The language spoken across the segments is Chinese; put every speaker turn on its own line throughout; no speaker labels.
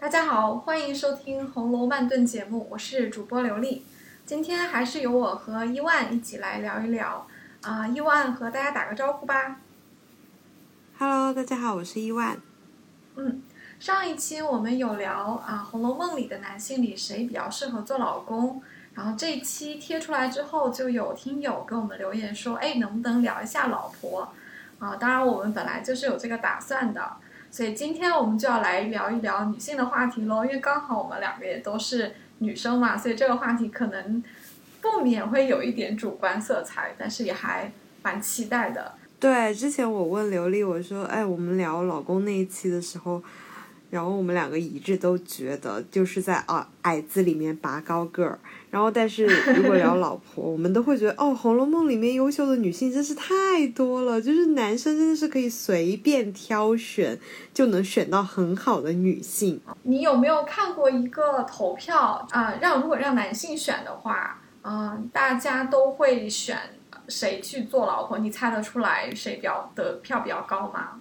大家好，欢迎收听《红楼慢炖》节目，我是主播刘丽。今天还是由我和伊万一起来聊一聊啊，伊万和大家打个招呼吧。
Hello，大家好，我是伊万。
嗯，上一期我们有聊啊，《红楼梦》里的男性里谁比较适合做老公，然后这一期贴出来之后，就有听友给我们留言说，哎，能不能聊一下老婆？啊，当然我们本来就是有这个打算的。所以今天我们就要来聊一聊女性的话题喽，因为刚好我们两个也都是女生嘛，所以这个话题可能不免会有一点主观色彩，但是也还蛮期待的。
对，之前我问刘丽，我说，哎，我们聊老公那一期的时候，然后我们两个一致都觉得就是在啊矮子里面拔高个儿。然后，但是如果聊老婆，我们都会觉得，哦，《红楼梦》里面优秀的女性真是太多了，就是男生真的是可以随便挑选，就能选到很好的女性。
你有没有看过一个投票啊、让如果让男性选的话，嗯、大家都会选谁去做老婆？你猜得出来谁比较得票比较高吗？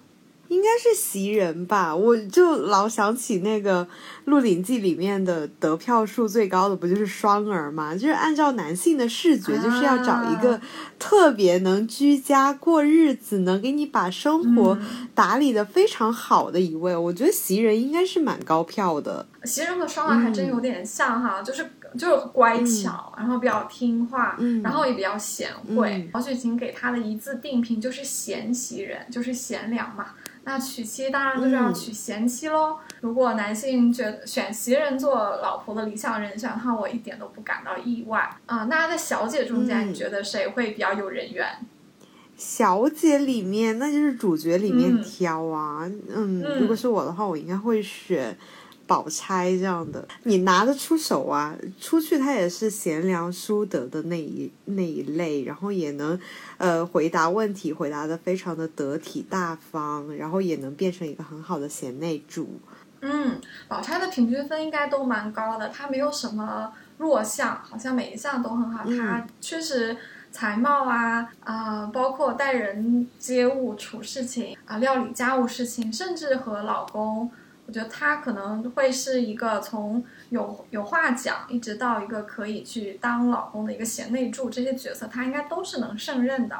应该是袭人吧，我就老想起那个《鹿鼎记》里面的得票数最高的不就是双儿吗？就是按照男性的视觉，就是要找一个特别能居家过日子，能给你把生活打理的非常好的一位。我觉得袭人应该是蛮高票的。
袭人和双儿还真有点像哈，就是就是乖巧，然后比较听话，
嗯
然后也比较贤惠
嗯。
曹雪芹给他的一字定评就是贤袭人，就是贤良嘛。那娶妻当然就是要娶贤妻喽。如果男性觉得选袭人做老婆的理想人选的话，我一点都不感到意外啊、那在小姐中间，
嗯
你觉得谁会比较有人缘？
小姐里面，那就是主角里面
嗯
挑啊。嗯，
嗯
如果是我的话，我应该会选宝钗这样的。你拿得出手啊，出去他也是贤良淑德的那一那一类，然后也能呃回答问题，回答的非常的得体大方，然后也能变成一个很好的贤内助。
嗯，宝钗的平均分应该都蛮高的，她没有什么弱项，好像每一项都很好。
嗯
她确实才貌啊啊、包括待人接物、处事情啊、料理家务事情，甚至和老公，我觉得他可能会是一个从有有话讲，一直到一个可以去当老公的一个贤内助这些角色，他应该都是能胜任的。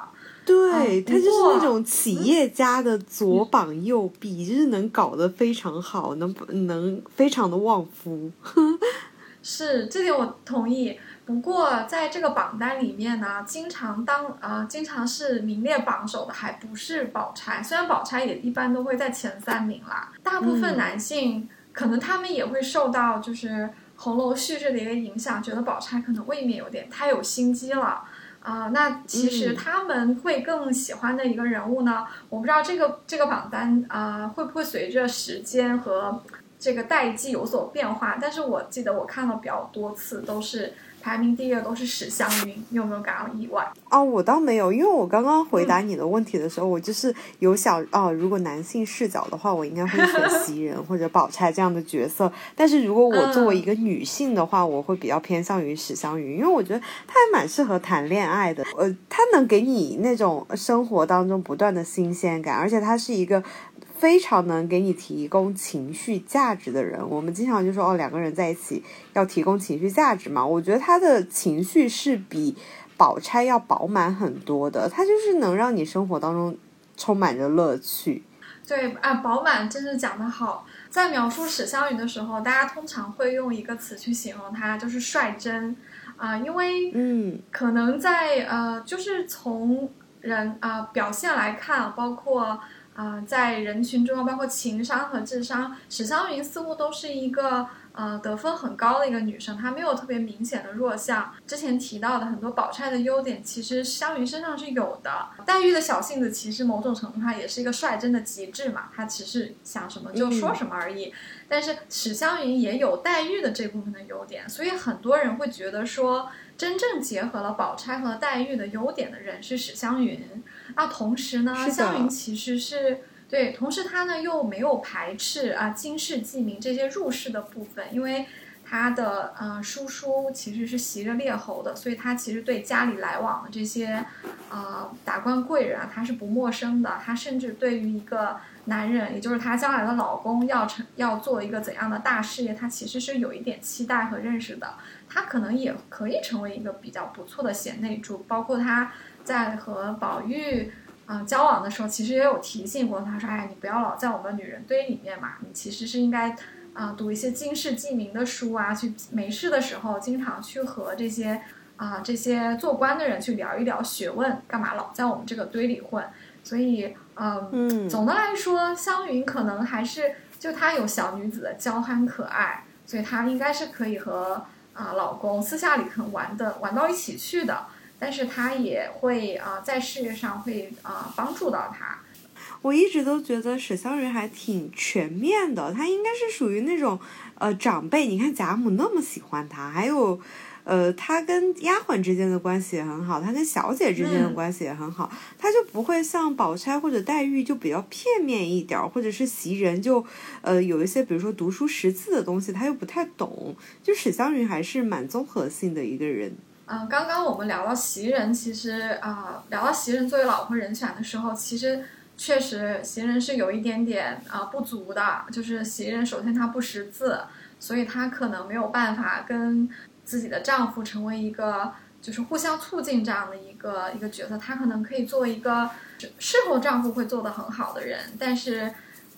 对，
哦
他就是那种企业家的左膀右臂，就是能搞得非常好，能能非常的旺夫。
是，这点我同意。不过在这个榜单里面呢，经常当啊、经常是名列榜首的还不是宝钗，虽然宝钗也一般都会在前三名啦。大部分
嗯
男性、可能他们也会受到就是红楼叙事的一个影响，觉得宝钗可能未免有点太有心机了。啊、那其实
嗯
他们会更喜欢的一个人物呢，我不知道这个这个榜单啊、会不会随着时间和这个代际有所变化，但是我记得我看了比较多次，都是排名第一的都是史湘云，你有没有感到意外？
哦，我倒没有，因为我刚刚回答你的问题的时候，我就是有想哦，如果男性视角的话，我应该会选 袭人或者宝钗这样的角色。但是如果我作为一个女性的话，我会比较偏向于史湘云，因为我觉得她还蛮适合谈恋爱的。呃，她能给你那种生活当中不断的新鲜感，而且她是一个。非常能给你提供情绪价值的人，我们经常就说哦，两个人在一起要提供情绪价值嘛。我觉得他的情绪是比宝钗要饱满很多的，他就是能让你生活当中充满着乐趣。
对啊，饱满真是讲得好。在描述史湘云的时候，大家通常会用一个词去形容她，就是率真啊、因为
嗯
可能在呃，就是从人啊、表现来看，包括啊、在人群中，包括情商和智商，史湘云似乎都是一个呃得分很高的一个女生，她没有特别明显的弱项。之前提到的很多宝钗的优点，其实湘云身上是有的。黛玉的小性子，其实某种程度上也是一个率真的极致嘛，她只是想什么就说什么而已。但是史湘云也有黛玉的这部分的优点，所以很多人会觉得说，真正结合了宝钗和黛玉的优点的人是史湘云。那同时呢，
是的
湘云其实是对，同时她呢又没有排斥啊经世济民这些入世的部分，因为他的呃叔叔其实是袭着列侯的，所以他其实对家里来往的这些呃达官贵人啊，他是不陌生的。他甚至对于一个男人，也就是他将来的老公要成要做一个怎样的大事业，他其实是有一点期待和认识的。他可能也可以成为一个比较不错的贤内助，包括他在和宝玉啊交往的时候，其实也有提醒过他说：“哎，你不要老在我们女人堆里面嘛，你其实是应该。”啊，读一些经世济民的书啊，去没事的时候，经常去和这些啊这些做官的人去聊一聊学问，干嘛老在我们这个堆里混？所以，嗯，总的来说，湘云可能还是就她有小女子的娇憨可爱，所以她应该是可以和啊老公私下里可能玩的玩到一起去的，但是他也会啊在事业上会啊帮助到他。
我一直都觉得史湘云还挺全面的，她应该是属于那种，呃，长辈。你看贾母那么喜欢她，还有，呃，她跟丫鬟之间的关系也很好，她跟小姐之间的关系也很好，她就不会像宝钗或者黛玉就比较片面一点，或者是袭人就，呃，有一些比如说读书识字的东西，她又不太懂。就史湘云还是蛮综合性的一个人。
嗯，刚刚我们聊到袭人，其实啊，聊到袭人作为老婆人选的时候，其实。确实，袭人是有一点点啊不足的，就是袭人首先她不识字，所以她可能没有办法跟自己的丈夫成为一个就是互相促进这样的一个一个角色。她可能可以做一个事后丈夫会做得很好的人，但是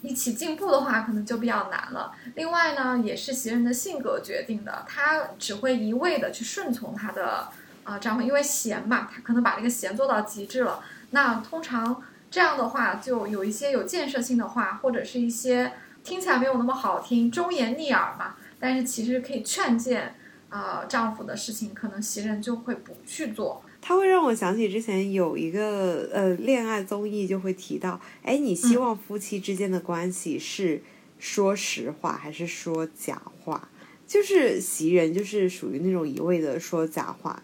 一起进步的话可能就比较难了。另外呢，也是袭人的性格决定的，她只会一味的去顺从她的啊丈夫，因为贤嘛，她可能把这个贤做到极致了。那通常。这样的话，就有一些有建设性的话，或者是一些听起来没有那么好听、忠言逆耳嘛，但是其实可以劝谏啊丈夫的事情，可能袭人就会不去做。
他会让我想起之前有一个呃恋爱综艺，就会提到，哎，你希望夫妻之间的关系是说实话还是说假话？就是袭人就是属于那种一味的说假话。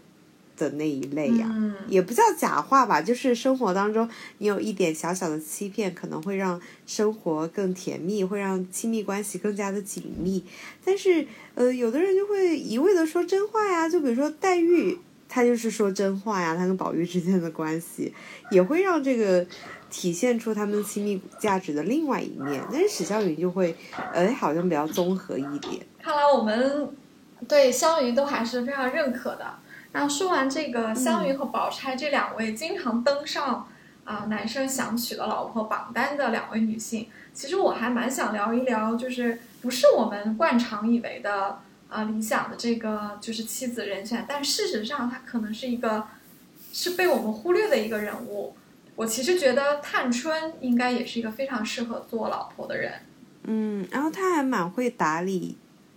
的那一类呀，也不叫假话吧，就是生活当中你有一点小小的欺骗，可能会让生活更甜蜜，会让亲密关系更加的紧密。但是，呃，有的人就会一味的说真话呀，就比如说黛玉，他就是说真话呀，他跟宝玉之间的关系也会让这个体现出他们亲密价值的另外一面。但是史湘云就会，呃，好像比较综合一点。
看来我们对湘云都还是非常认可的。那说完这个湘云和宝钗这两位经常登上啊男生想娶的老婆榜单的两位女性，其实我还蛮想聊一聊，就是不是我们惯常以为的啊理想的这个就是妻子人选，但事实上她可能是一个是被我们忽略的一个人物。我其实觉得探春应该也是一个非常适合做老婆的人。
嗯，然后她还蛮会打理，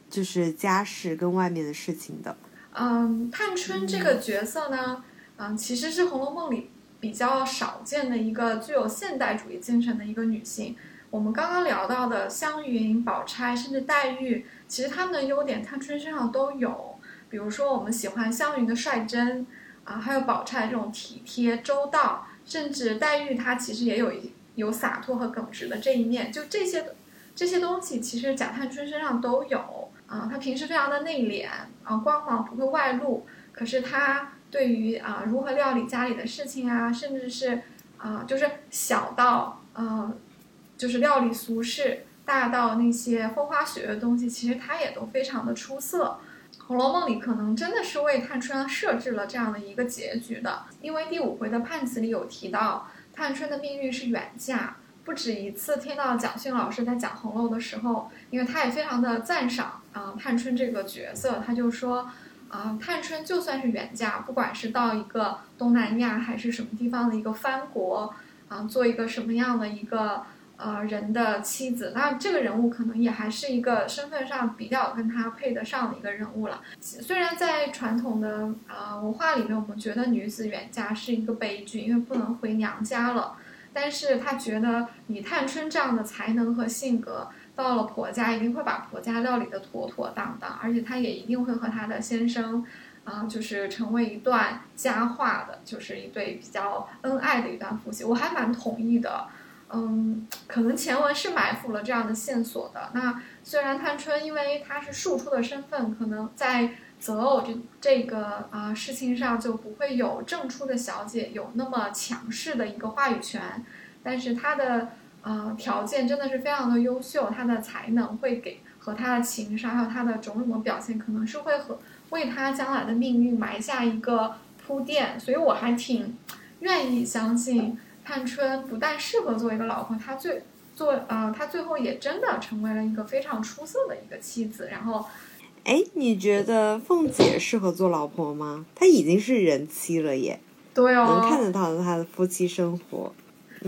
就是家事跟外面的事情的。
嗯，探春这个角色呢，嗯，其实是《红楼梦》里比较少见的一个具有现代主义精神的一个女性。我们刚刚聊到的湘云、宝钗，甚至黛玉，其实他们的优点，探春身上都有。比如说，我们喜欢湘云的率真，啊，还有宝钗这种体贴周到，甚至黛玉她其实也有有洒脱和耿直的这一面。就这些这些东西，其实贾探春身上都有。啊，他平时非常的内敛，啊，光芒不会外露。可是他对于啊如何料理家里的事情啊，甚至是啊，就是小到啊，就是料理俗事，大到那些风花雪月的东西，其实他也都非常的出色。《红楼梦》里可能真的是为探春设置了这样的一个结局的，因为第五回的判词里有提到，探春的命运是远嫁。不止一次听到蒋勋老师在讲《红楼》的时候，因为他也非常的赞赏啊探春这个角色，他就说啊探春就算是远嫁，不管是到一个东南亚还是什么地方的一个藩国啊，做一个什么样的一个呃人的妻子，那这个人物可能也还是一个身份上比较跟他配得上的一个人物了。虽然在传统的啊文化里面，我们觉得女子远嫁是一个悲剧，因为不能回娘家了。但是他觉得以探春这样的才能和性格，到了婆家一定会把婆家料理的妥妥当当，而且他也一定会和他的先生，啊，就是成为一段佳话的，就是一对比较恩爱的一段夫妻。我还蛮同意的，嗯，可能前文是埋伏了这样的线索的。那虽然探春因为她是庶出的身份，可能在择偶这这个啊事情上就不会有正出的小姐有那么强势的一个话语权，但是她的呃条件真的是非常的优秀，她的才能会给和她的情商还有她的种种的表现，可能是会和为她将来的命运埋下一个铺垫，所以我还挺愿意相信。探春不但适合做一个老婆，她最做呃，她最后也真的成为了一个非常出色的一个妻子。然后，
哎，你觉得凤姐适合做老婆吗？她已经是人妻了耶，
对哦，
能看得到她的夫妻生活。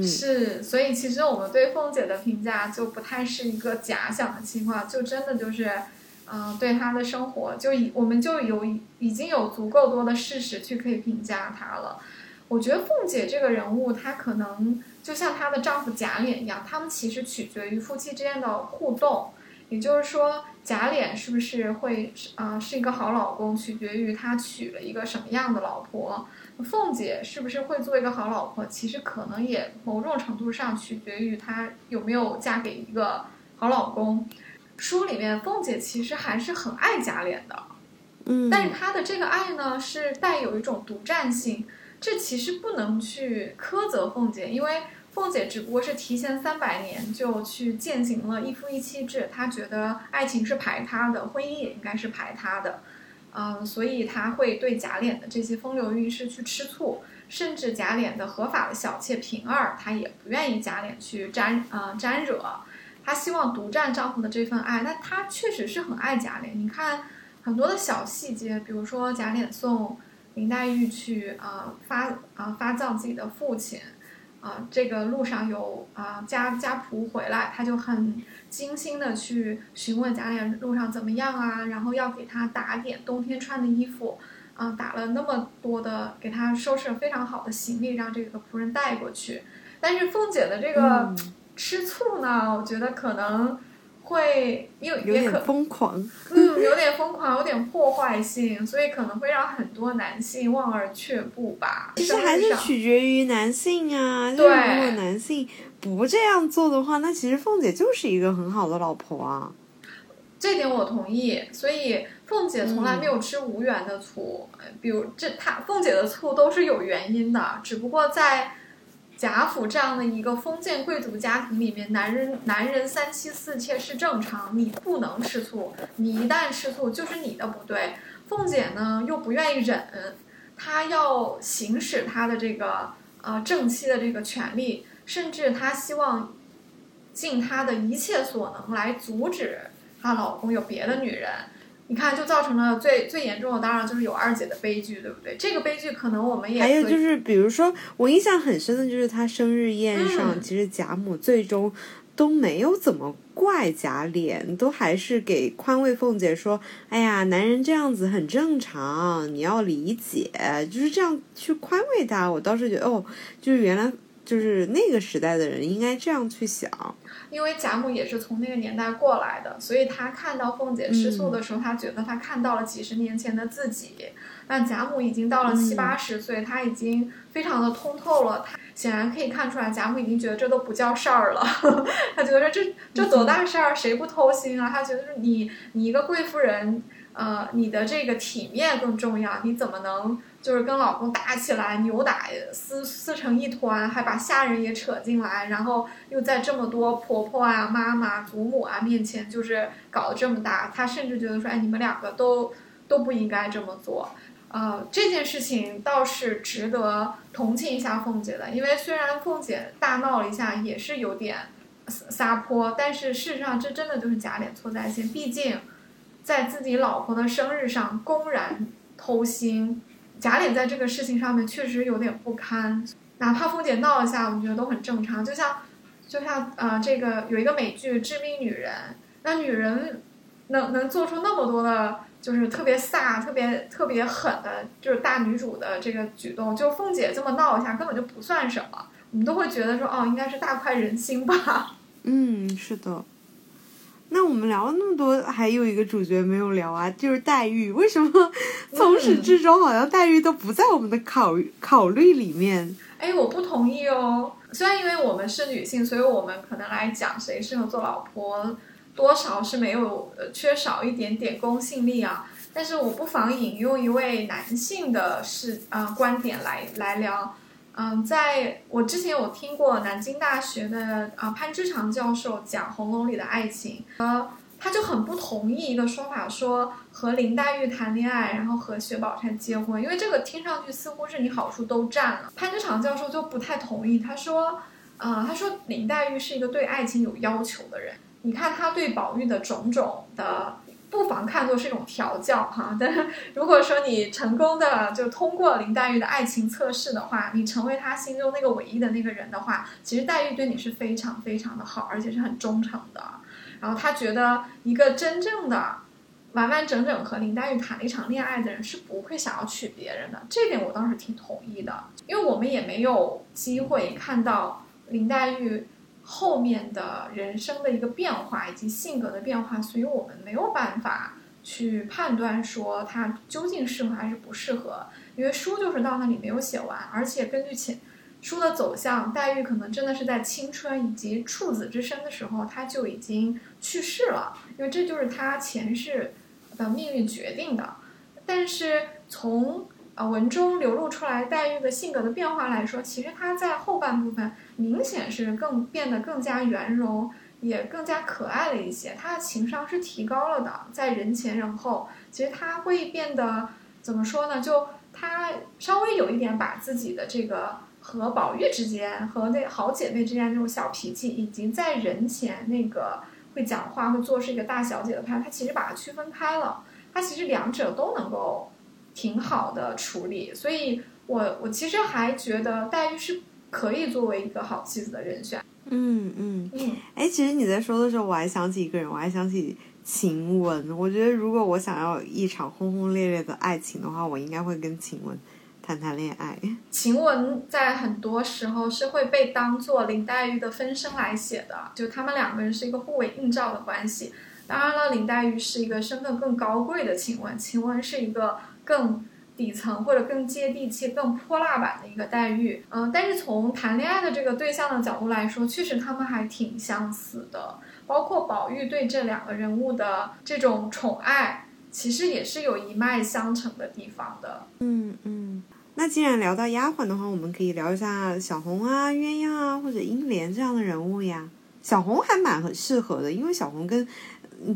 是，所以其实我们对凤姐的评价就不太是一个假想的情况，就真的就是，嗯，对她的生活就已我们就有已经有足够多的事实去可以评价她了。我觉得凤姐这个人物，她可能就像她的丈夫贾琏一样，他们其实取决于夫妻之间的互动。也就是说，贾琏是不是会啊是一个好老公，取决于他娶了一个什么样的老婆；凤姐是不是会做一个好老婆，其实可能也某种程度上取决于她有没有嫁给一个好老公。书里面，凤姐其实还是很爱贾琏的，
嗯，
但是她的这个爱呢，是带有一种独占性。这其实不能去苛责凤姐，因为凤姐只不过是提前三百年就去践行了一夫一妻制，她觉得爱情是排他的，婚姻也应该是排他的，嗯，所以她会对贾琏的这些风流韵事去吃醋，甚至贾琏的合法的小妾平儿，她也不愿意贾琏去沾啊沾惹，她希望独占丈夫的这份爱，那她确实是很爱贾琏。你看很多的小细节，比如说贾琏送。林黛玉去啊发啊发葬自己的父亲，啊这个路上有啊家家仆回来，他就很精心的去询问贾琏路上怎么样啊，然后要给他打点冬天穿的衣服，啊打了那么多的给他收拾了非常好的行李，让这个仆人带过去。但是凤姐的这个吃醋呢，我觉得可能。会有
有点疯狂，
嗯，有点疯狂，有点破坏性，所以可能会让很多男性望而却步吧。
其实还是取决于男性啊，就是如果男性不这样做的话，那其实凤姐就是一个很好的老婆啊。
这点我同意，所以凤姐从来没有吃无缘的醋，比如这她凤姐的醋都是有原因的，只不过在。贾府这样的一个封建贵族家庭里面，男人男人三妻四妾是正常，你不能吃醋，你一旦吃醋就是你的不对。凤姐呢又不愿意忍，她要行使她的这个呃正妻的这个权利，甚至她希望尽她的一切所能来阻止她老公有别的女人。你看，就造成了最最严重的，当然就是有二姐的悲剧，对不对？这个悲剧可能我们也
还有就是，比如说我印象很深的就是她生日宴上，其实贾母最终都没有怎么怪贾琏，都还是给宽慰凤姐说：“哎呀，男人这样子很正常，你要理解。”就是这样去宽慰她。我倒是觉得，哦，就是原来就是那个时代的人应该这样去想。
因为贾母也是从那个年代过来的，所以她看到凤姐吃素的时候，她觉得她看到了几十年前的自己。那贾母已经到了七八十岁，她已经非常的通透了。她显然可以看出来，贾母已经觉得这都不叫事儿了。她觉得这这多大事儿，谁不偷心啊？她觉得是你你一个贵妇人，呃，你的这个体面更重要，你怎么能？就是跟老公打起来，扭打撕撕成一团，还把下人也扯进来，然后又在这么多婆婆啊、妈妈、祖母啊面前，就是搞得这么大。她甚至觉得说：“哎，你们两个都都不应该这么做。”呃，这件事情倒是值得同情一下凤姐的，因为虽然凤姐大闹了一下，也是有点撒泼，但是事实上这真的就是假脸错在先。毕竟在自己老婆的生日上公然偷腥。贾琏在这个事情上面确实有点不堪，哪怕凤姐闹一下，我觉得都很正常。就像，就像呃，这个有一个美剧《致命女人》，那女人能能做出那么多的，就是特别飒、特别特别狠的，就是大女主的这个举动，就凤姐这么闹一下，根本就不算什么，我们都会觉得说，哦，应该是大快人心吧。
嗯，是的。那我们聊了那么多，还有一个主角没有聊啊，就是黛玉。为什么从始至终好像黛玉都不在我们的考考虑里面？
哎，我不同意哦。虽然因为我们是女性，所以我们可能来讲谁适合做老婆，多少是没有呃缺少一点点公信力啊。但是我不妨引用一位男性的视啊观点来来聊。嗯，在我之前有听过南京大学的啊潘之常教授讲《红楼》里的爱情，呃，他就很不同意一个说法，说和林黛玉谈恋爱，然后和薛宝钗结婚，因为这个听上去似乎是你好处都占了。潘之常教授就不太同意，他说，呃，他说林黛玉是一个对爱情有要求的人，你看他对宝玉的种种的。不妨看作是一种调教哈，但是如果说你成功的就通过林黛玉的爱情测试的话，你成为他心中那个唯一的那个人的话，其实黛玉对你是非常非常的好，而且是很忠诚的。然后他觉得一个真正的完完整整和林黛玉谈了一场恋爱的人是不会想要娶别人的，这点我倒是挺同意的，因为我们也没有机会看到林黛玉。后面的人生的一个变化以及性格的变化，所以我们没有办法去判断说他究竟适合还是不适合，因为书就是到那里没有写完，而且根据前书的走向，黛玉可能真的是在青春以及处子之身的时候，他就已经去世了，因为这就是他前世的命运决定的。但是从啊文中流露出来黛玉的性格的变化来说，其实她在后半部分。明显是更变得更加圆融，也更加可爱了一些。她的情商是提高了的，在人前人后，其实她会变得怎么说呢？就她稍微有一点把自己的这个和宝玉之间和那好姐妹之间那种小脾气，以及在人前那个会讲话会做事一个大小姐的她，她其实把它区分开了。他其实两者都能够挺好的处理，所以我我其实还觉得黛玉是。可以作为一个好妻子的人选。
嗯嗯嗯。哎，其实你在说的时候，我还想起一个人，我还想起晴雯。我觉得如果我想要一场轰轰烈烈的爱情的话，我应该会跟晴雯谈谈恋爱。
晴雯在很多时候是会被当做林黛玉的分身来写的，就他们两个人是一个互为映照的关系。当然了，林黛玉是一个身份更高贵的晴雯，晴雯是一个更。底层或者更接地气、更泼辣版的一个待遇，嗯，但是从谈恋爱的这个对象的角度来说，确实他们还挺相似的。包括宝玉对这两个人物的这种宠爱，其实也是有一脉相承的地方的。
嗯嗯。那既然聊到丫鬟的话，我们可以聊一下小红啊、鸳鸯啊或者英莲这样的人物呀。小红还蛮适合的，因为小红跟。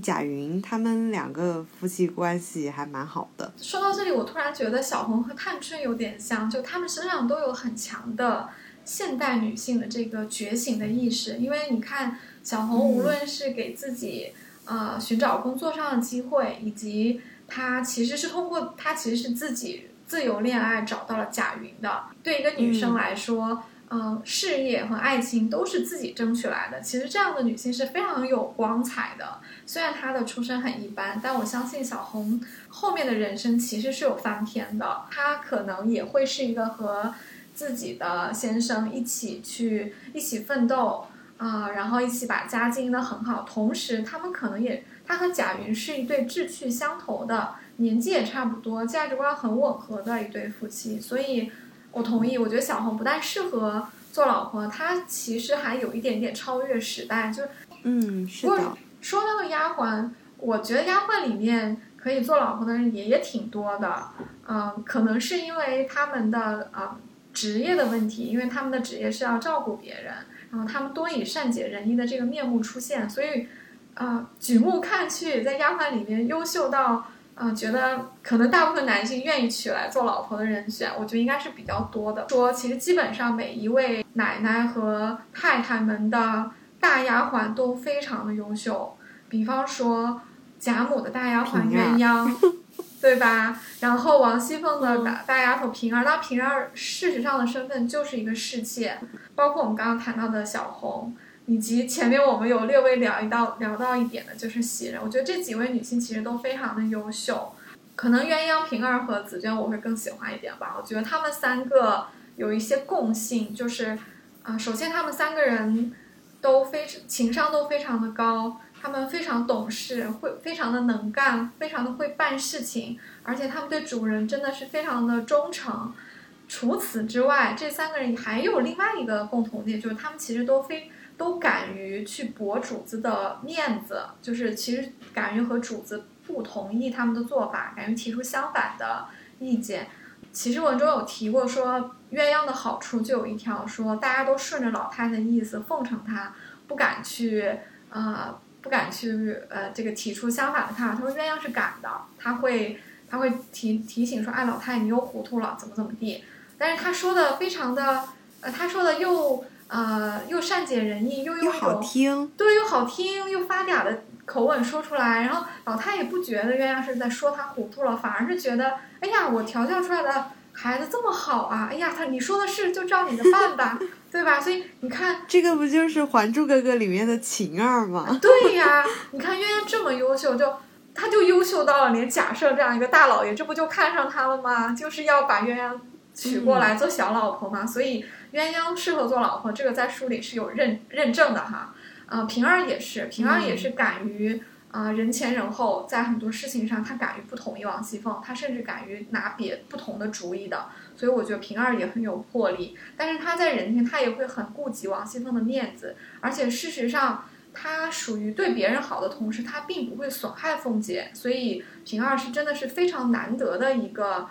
贾云他们两个夫妻关系还蛮好的。
说到这里，我突然觉得小红和探春有点像，就他们身上都有很强的现代女性的这个觉醒的意识。因为你看，小红无论是给自己呃寻找工作上的机会，以及她其实是通过她其实是自己自由恋爱找到了贾云的。对一个女生来说。嗯，嗯事业和爱情都是自己争取来的。其实这样的女性是非常有光彩的。虽然她的出身很一般，但我相信小红后面的人生其实是有翻篇的。她可能也会是一个和自己的先生一起去一起奋斗啊，然后一起把家经营的很好。同时，他们可能也，她和贾云是一对志趣相投的，年纪也差不多，价值观很吻合的一对夫妻。所以。我同意，我觉得小红不但适合做老婆，她其实还有一点点超越时代。就
嗯，是的。
说到丫鬟，我觉得丫鬟里面可以做老婆的人也也挺多的。嗯，可能是因为他们的啊职业的问题，因为他们的职业是要照顾别人，然后他们多以善解人意的这个面目出现，所以啊举目看去，在丫鬟里面优秀到。啊，觉得可能大部分男性愿意娶来做老婆的人选，我觉得应该是比较多的。说其实基本上每一位奶奶和太太们的大丫鬟都非常的优秀，比方说贾母的大丫鬟鸳鸯，对吧？然后王熙凤的大大丫头平儿，那平儿事实上的身份就是一个侍妾，包括我们刚刚谈到的小红。以及前面我们有略微聊一到聊到一点的，就是袭人。我觉得这几位女性其实都非常的优秀，可能鸳鸯、平儿和紫鹃我会更喜欢一点吧。我觉得她们三个有一些共性，就是啊，首先她们三个人都非常情商都非常的高，她们非常懂事，会非常的能干，非常的会办事情，而且她们对主人真的是非常的忠诚。除此之外，这三个人还有另外一个共同点，就是他们其实都非都敢于去驳主子的面子，就是其实敢于和主子不同意他们的做法，敢于提出相反的意见。其实文中有提过说，鸳鸯的好处就有一条，说大家都顺着老太太的意思奉承她，不敢去呃不敢去呃这个提出相反的看法。他说鸳鸯是敢的，他会他会提提醒说，哎老太太你又糊涂了，怎么怎么地。但是他说的非常的呃他说的又呃又善解人意，又
又好听，
对，又好听又发嗲的口吻说出来，然后老太也不觉得鸳鸯是在说他糊涂了，反而是觉得。哎呀，我调教出来的孩子这么好啊！哎呀，他你说的是就照你的办吧，对吧？所以你看，
这个不就是《还珠格格》里面的晴儿吗？
对呀，你看鸳鸯这么优秀，就他就优秀到了连假设这样一个大老爷，这不就看上他了吗？就是要把鸳鸯娶过来做小老婆嘛。所以鸳鸯适合做老婆，这个在书里是有认认证的哈。呃，平儿也是，平儿也是敢于。啊，人前人后，在很多事情上，他敢于不同意王熙凤，他甚至敢于拿别不同的主意的。所以我觉得平儿也很有魄力。但是他在人前，他也会很顾及王熙凤的面子。而且事实上，他属于对别人好的同时，他并不会损害凤姐。所以平儿是真的是非常难得的一个。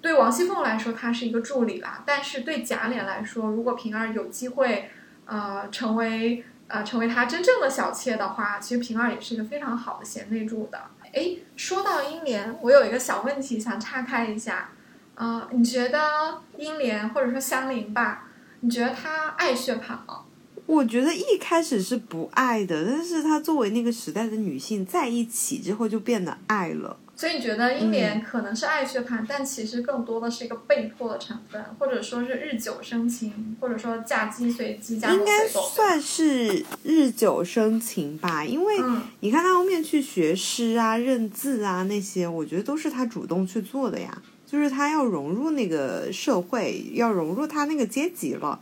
对王熙凤来说，他是一个助理啦。但是对贾琏来说，如果平儿有机会，呃，成为。呃，成为他真正的小妾的话，其实平儿也是一个非常好的贤内助的。哎，说到英莲，我有一个小问题想岔开一下。啊，你觉得英莲或者说香菱吧，你觉得她爱薛蟠吗？
我觉得一开始是不爱的，但是她作为那个时代的女性，在一起之后就变得爱了。
所以你觉得英莲可能是爱薛蟠，但其实更多的是一个被迫的成分，或者说是日久生情，或者说嫁鸡随鸡，嫁狗随狗。
应该算是日久生情吧，因为你看他后面去学诗啊、认字啊那些，我觉得都是他主动去做的呀，就是他要融入那个社会，要融入他那个阶级了。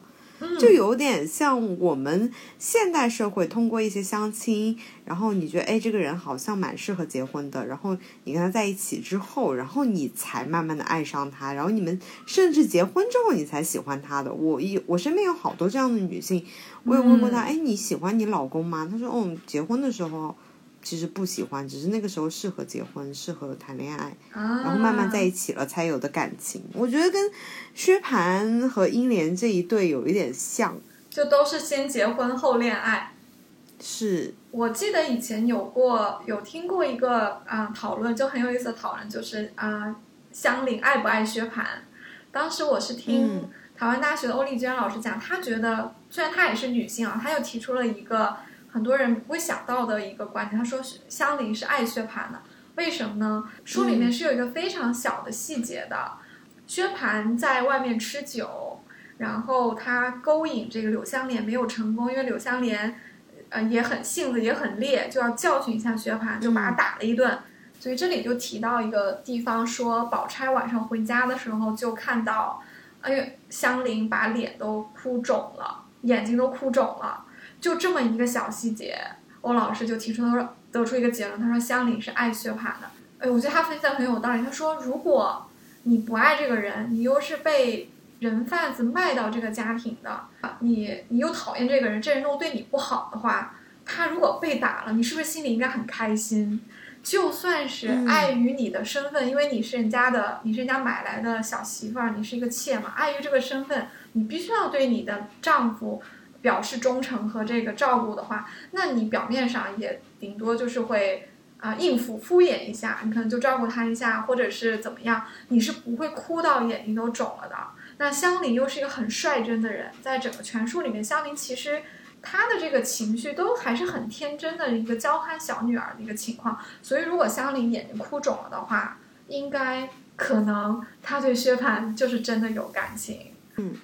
就有点像我们现代社会通过一些相亲，然后你觉得哎这个人好像蛮适合结婚的，然后你跟他在一起之后，然后你才慢慢的爱上他，然后你们甚至结婚之后你才喜欢他的。我一我身边有好多这样的女性，我也问过她，哎你喜欢你老公吗？她说哦结婚的时候。其实不喜欢，只是那个时候适合结婚，适合谈恋爱，然后慢慢在一起了才有的感情。我觉得跟薛蟠和英莲这一对有一点像，
就都是先结婚后恋爱。
是
我记得以前有过有听过一个啊讨论，就很有意思的讨论，就是啊香菱爱不爱薛蟠？当时我是听台湾大学的欧丽娟老师讲，她觉得虽然她也是女性啊，她又提出了一个。很多人不会想到的一个观点，他说香菱是爱薛蟠的，为什么呢？书里面是有一个非常小的细节的，薛蟠在外面吃酒，然后他勾引这个柳湘莲没有成功，因为柳湘莲，呃也很性子也很烈，就要教训一下薛蟠，就把他打了一顿。所以这里就提到一个地方，说宝钗晚上回家的时候就看到，哎呦香菱把脸都哭肿了，眼睛都哭肿了。就这么一个小细节，欧老师就提出他说得出一个结论，他说香菱是爱薛蟠的。哎，我觉得他分析的很有道理。他说，如果你不爱这个人，你又是被人贩子卖到这个家庭的，你你又讨厌这个人，这人又对你不好的话，他如果被打了，你是不是心里应该很开心？就算是碍于你的身份，因为你是人家的，你是人家买来的小媳妇儿，你是一个妾嘛，碍于这个身份，你必须要对你的丈夫。表示忠诚和这个照顾的话，那你表面上也顶多就是会啊应付敷衍一下，你可能就照顾他一下，或者是怎么样，你是不会哭到眼睛都肿了的。那香菱又是一个很率真的人，在整个全书里面，香菱其实她的这个情绪都还是很天真的一个娇憨小女儿的一个情况。所以如果香菱眼睛哭肿了的话，应该可能她对薛蟠就是真的有感情。
嗯。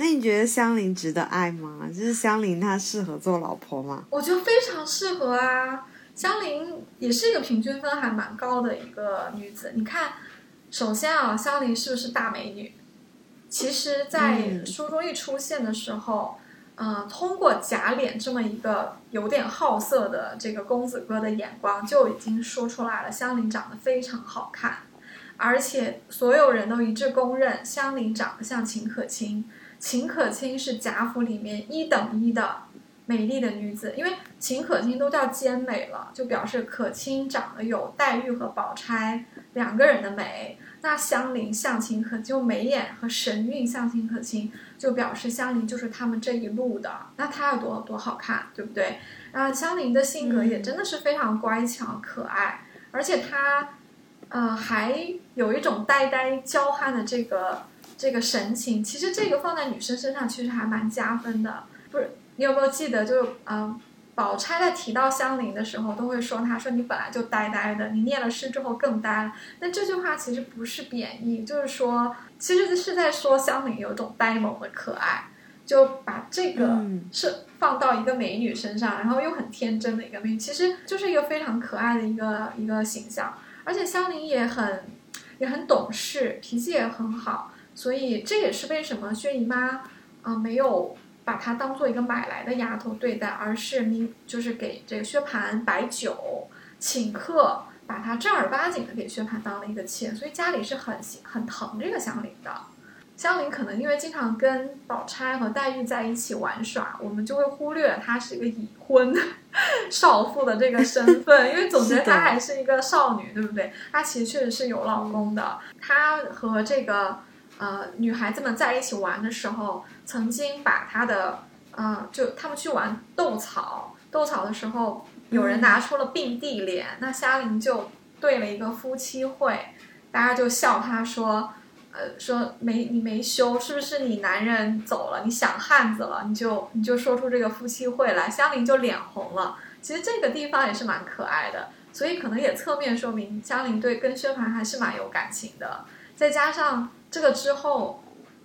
那你觉得香菱值得爱吗？就是香菱她适合做老婆吗？
我觉得非常适合啊！香菱也是一个平均分还蛮高的一个女子。你看，首先啊，香菱是不是大美女？其实，在书中一出现的时候，嗯，通过贾琏这么一个有点好色的这个公子哥的眼光，就已经说出来了，香菱长得非常好看。而且所有人都一致公认香菱长得像秦可卿。秦可卿是贾府里面一等一的美丽的女子，因为秦可卿都叫兼美了，就表示可卿长得有黛玉和宝钗两个人的美。那香菱像秦可就眉眼和神韵像秦可卿，就表示香菱就是他们这一路的。那她有多多好看，对不对？啊，香菱的性格也真的是非常乖巧可爱，而且她，呃，还有一种呆呆娇憨的这个。这个神情，其实这个放在女生身上其实还蛮加分的。不是，你有没有记得，就嗯，宝钗在提到香菱的时候，都会说她说你本来就呆呆的，你念了诗之后更呆了。那这句话其实不是贬义，就是说，其实是在说香菱有种呆萌的可爱，就把这个是放到一个美女身上，然后又很天真的一个美女，其实就是一个非常可爱的一个一个形象。而且香菱也很也很懂事，脾气也很好。所以这也是为什么薛姨妈，啊，没有把她当做一个买来的丫头对待，而是明就是给这个薛蟠摆酒请客，把她正儿八经的给薛蟠当了一个妾。所以家里是很很疼这个香菱的。香菱可能因为经常跟宝钗和黛玉在一起玩耍，我们就会忽略她是一个已婚 少妇的这个身份，因为总觉得她还是一个少女，对不对？她其实确实是有老公的。她和这个。呃，女孩子们在一起玩的时候，曾经把她的，呃，就他们去玩斗草，斗草的时候，有人拿出了并蒂莲，那香菱就对了一个夫妻会，大家就笑他说，呃，说没你没羞，是不是你男人走了，你想汉子了，你就你就说出这个夫妻会来，香菱就脸红了。其实这个地方也是蛮可爱的，所以可能也侧面说明香菱对跟薛蟠还是蛮有感情的，再加上。这个之后，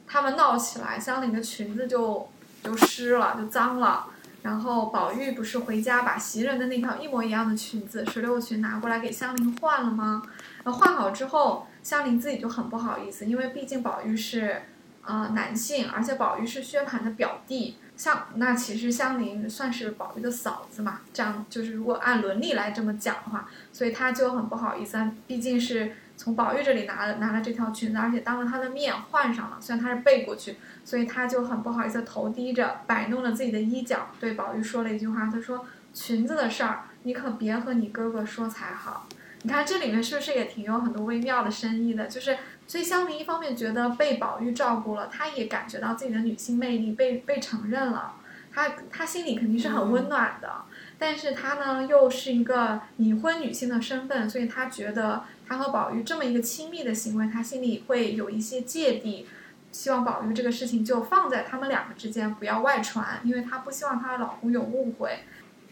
他们闹起来，香菱的裙子就就湿了，就脏了。然后宝玉不是回家把袭人的那条一模一样的裙子石榴裙拿过来给香菱换了吗？呃，换好之后，香菱自己就很不好意思，因为毕竟宝玉是呃男性，而且宝玉是薛蟠的表弟，像那其实香菱算是宝玉的嫂子嘛，这样就是如果按伦理来这么讲的话，所以他就很不好意思，毕竟是。从宝玉这里拿了拿了这条裙子，而且当着他的面换上了。虽然他是背过去，所以他就很不好意思，头低着摆弄了自己的衣角，对宝玉说了一句话：“他说裙子的事儿，你可别和你哥哥说才好。”你看这里面是不是也挺有很多微妙的深意的？就是所以香菱一方面觉得被宝玉照顾了，她也感觉到自己的女性魅力被被承认了，她她心里肯定是很温暖的。但是她呢，又是一个已婚女性的身份，所以她觉得。她和宝玉这么一个亲密的行为，她心里会有一些芥蒂，希望宝玉这个事情就放在他们两个之间，不要外传，因为她不希望她的老公有误会。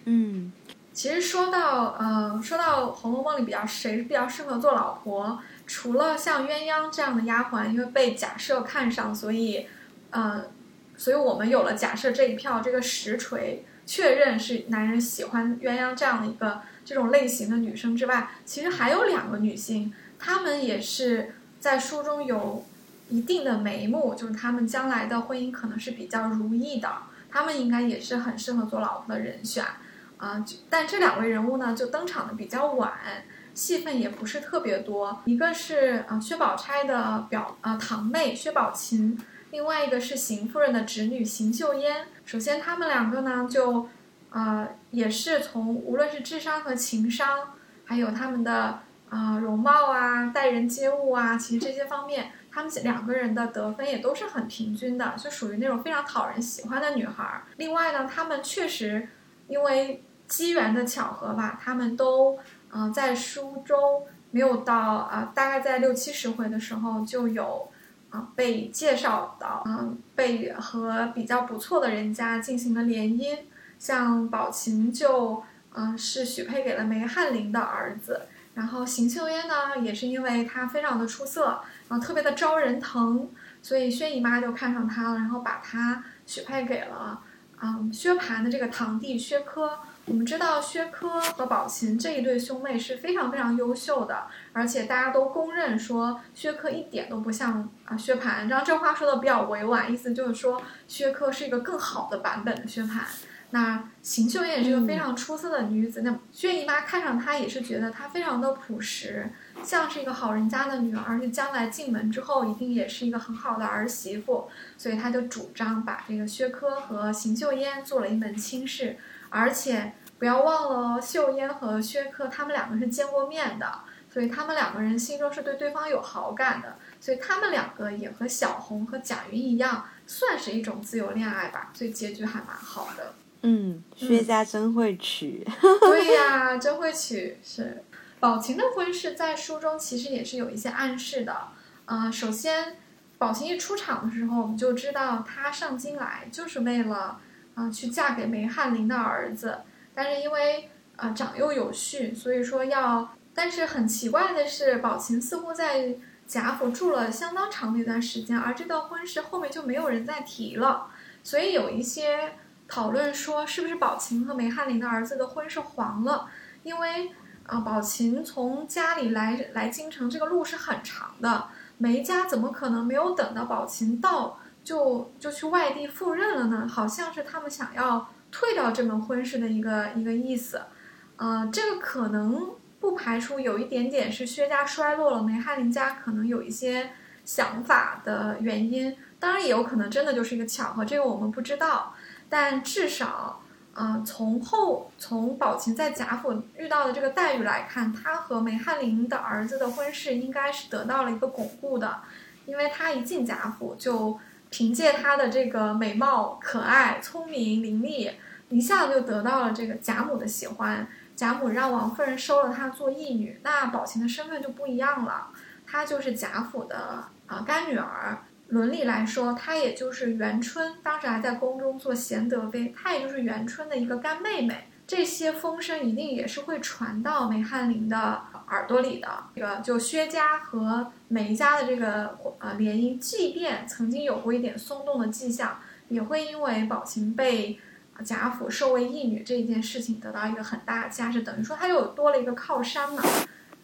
嗯，
其实说到呃，说到《红楼梦》里比较谁比较适合做老婆，除了像鸳鸯这样的丫鬟，因为被贾赦看上，所以呃，所以我们有了贾赦这一票这个实锤，确认是男人喜欢鸳鸯这样的一个。这种类型的女生之外，其实还有两个女性，她们也是在书中有一定的眉目，就是她们将来的婚姻可能是比较如意的，她们应该也是很适合做老婆的人选啊。但这两位人物呢，就登场的比较晚，戏份也不是特别多。一个是啊薛宝钗的表啊堂妹薛宝琴，另外一个是邢夫人的侄女邢岫烟。首先，她们两个呢就。呃，也是从无论是智商和情商，还有他们的啊容貌啊、待人接物啊，其实这些方面，他们两个人的得分也都是很平均的，就属于那种非常讨人喜欢的女孩。另外呢，他们确实因为机缘的巧合吧，他们都嗯在书中没有到啊，大概在六七十回的时候就有啊被介绍到，嗯，被和比较不错的人家进行了联姻。像宝琴就，嗯，是许配给了梅翰林的儿子。然后邢岫烟呢，也是因为她非常的出色，然后特别的招人疼，所以薛姨妈就看上她了，然后把她许配给了，嗯，薛蟠的这个堂弟薛科。我们知道薛科和宝琴这一对兄妹是非常非常优秀的，而且大家都公认说薛科一点都不像啊薛蟠。然后这话说的比较委婉，意思就是说薛科是一个更好的版本的薛蟠。那邢岫烟也是个非常出色的女子。那薛姨妈看上她也是觉得她非常的朴实，像是一个好人家的女儿，而且将来进门之后一定也是一个很好的儿媳妇，所以她就主张把这个薛科和邢岫烟做了一门亲事。而且不要忘了，秀烟和薛科他们两个是见过面的，所以他们两个人心中是对对方有好感的。所以他们两个也和小红和贾云一样，算是一种自由恋爱吧，所以结局还蛮好的。
嗯，薛家真会娶。
对呀，真会娶。是，宝琴的婚事在书中其实也是有一些暗示的。呃，首先，宝琴一出场的时候，我们就知道她上京来就是为了啊去嫁给梅翰林的儿子。但是因为啊长幼有序，所以说要。但是很奇怪的是，宝琴似乎在。贾府住了相当长的一段时间，而这段婚事后面就没有人再提了，所以有一些讨论说，是不是宝琴和梅翰林的儿子的婚事黄了？因为啊，宝琴从家里来来京城这个路是很长的，梅家怎么可能没有等到宝琴到就就去外地赴任了呢？好像是他们想要退掉这门婚事的一个一个意思，呃，这个可能。不排除有一点点是薛家衰落了，梅翰林家可能有一些想法的原因，当然也有可能真的就是一个巧合，这个我们不知道。但至少，呃，从后从宝琴在贾府遇到的这个待遇来看，她和梅翰林的儿子的婚事应该是得到了一个巩固的，因为她一进贾府就凭借她的这个美貌、可爱、聪明伶俐，一下子就得到了这个贾母的喜欢。贾母让王夫人收了她做义女，那宝琴的身份就不一样了，她就是贾府的啊干女儿。伦理来说，她也就是元春当时还在宫中做贤德妃，她也就是元春的一个干妹妹。这些风声一定也是会传到梅翰林的耳朵里的。这个就薛家和梅家的这个呃联姻，即便曾经有过一点松动的迹象，也会因为宝琴被。贾府收为义女这一件事情得到一个很大的价值，等于说她又多了一个靠山嘛。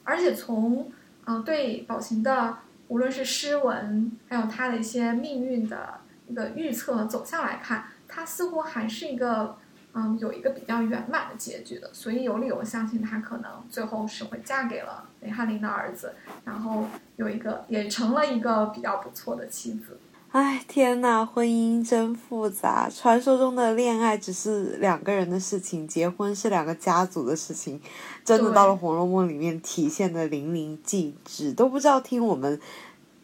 而且从嗯对宝琴的无论是诗文，还有她的一些命运的一个预测走向来看，她似乎还是一个嗯有一个比较圆满的结局的。所以有理由相信她可能最后是会嫁给了雷翰林的儿子，然后有一个也成了一个比较不错的妻子。
哎，天呐，婚姻真复杂。传说中的恋爱只是两个人的事情，结婚是两个家族的事情。真的到了《红楼梦》里面，体现的淋漓尽致。都不知道听我们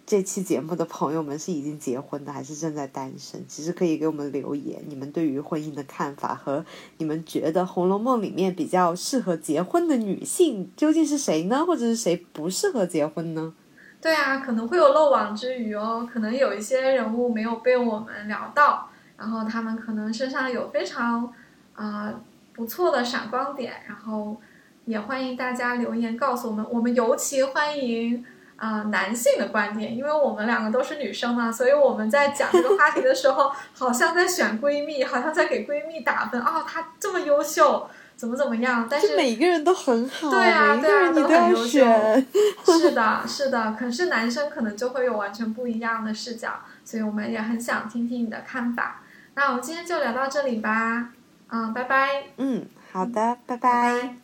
这期节目的朋友们是已经结婚的，还是正在单身。其实可以给我们留言，你们对于婚姻的看法和你们觉得《红楼梦》里面比较适合结婚的女性究竟是谁呢？或者是谁不适合结婚呢？
对啊，可能会有漏网之鱼哦，可能有一些人物没有被我们聊到，然后他们可能身上有非常啊不错的闪光点，然后也欢迎大家留言告诉我们，我们尤其欢迎啊男性的观点，因为我们两个都是女生嘛，所以我们在讲这个话题的时候，好像在选闺蜜，好像在给闺蜜打分哦，她这么优秀。怎么怎么样？但是
每个人都很好，
对啊，
对啊，
都
很
优秀。是的，是的。可是男生可能就会有完全不一样的视角，所以我们也很想听听你的看法。那我们今天就聊到这里吧，嗯，拜拜。
嗯，好的，拜拜。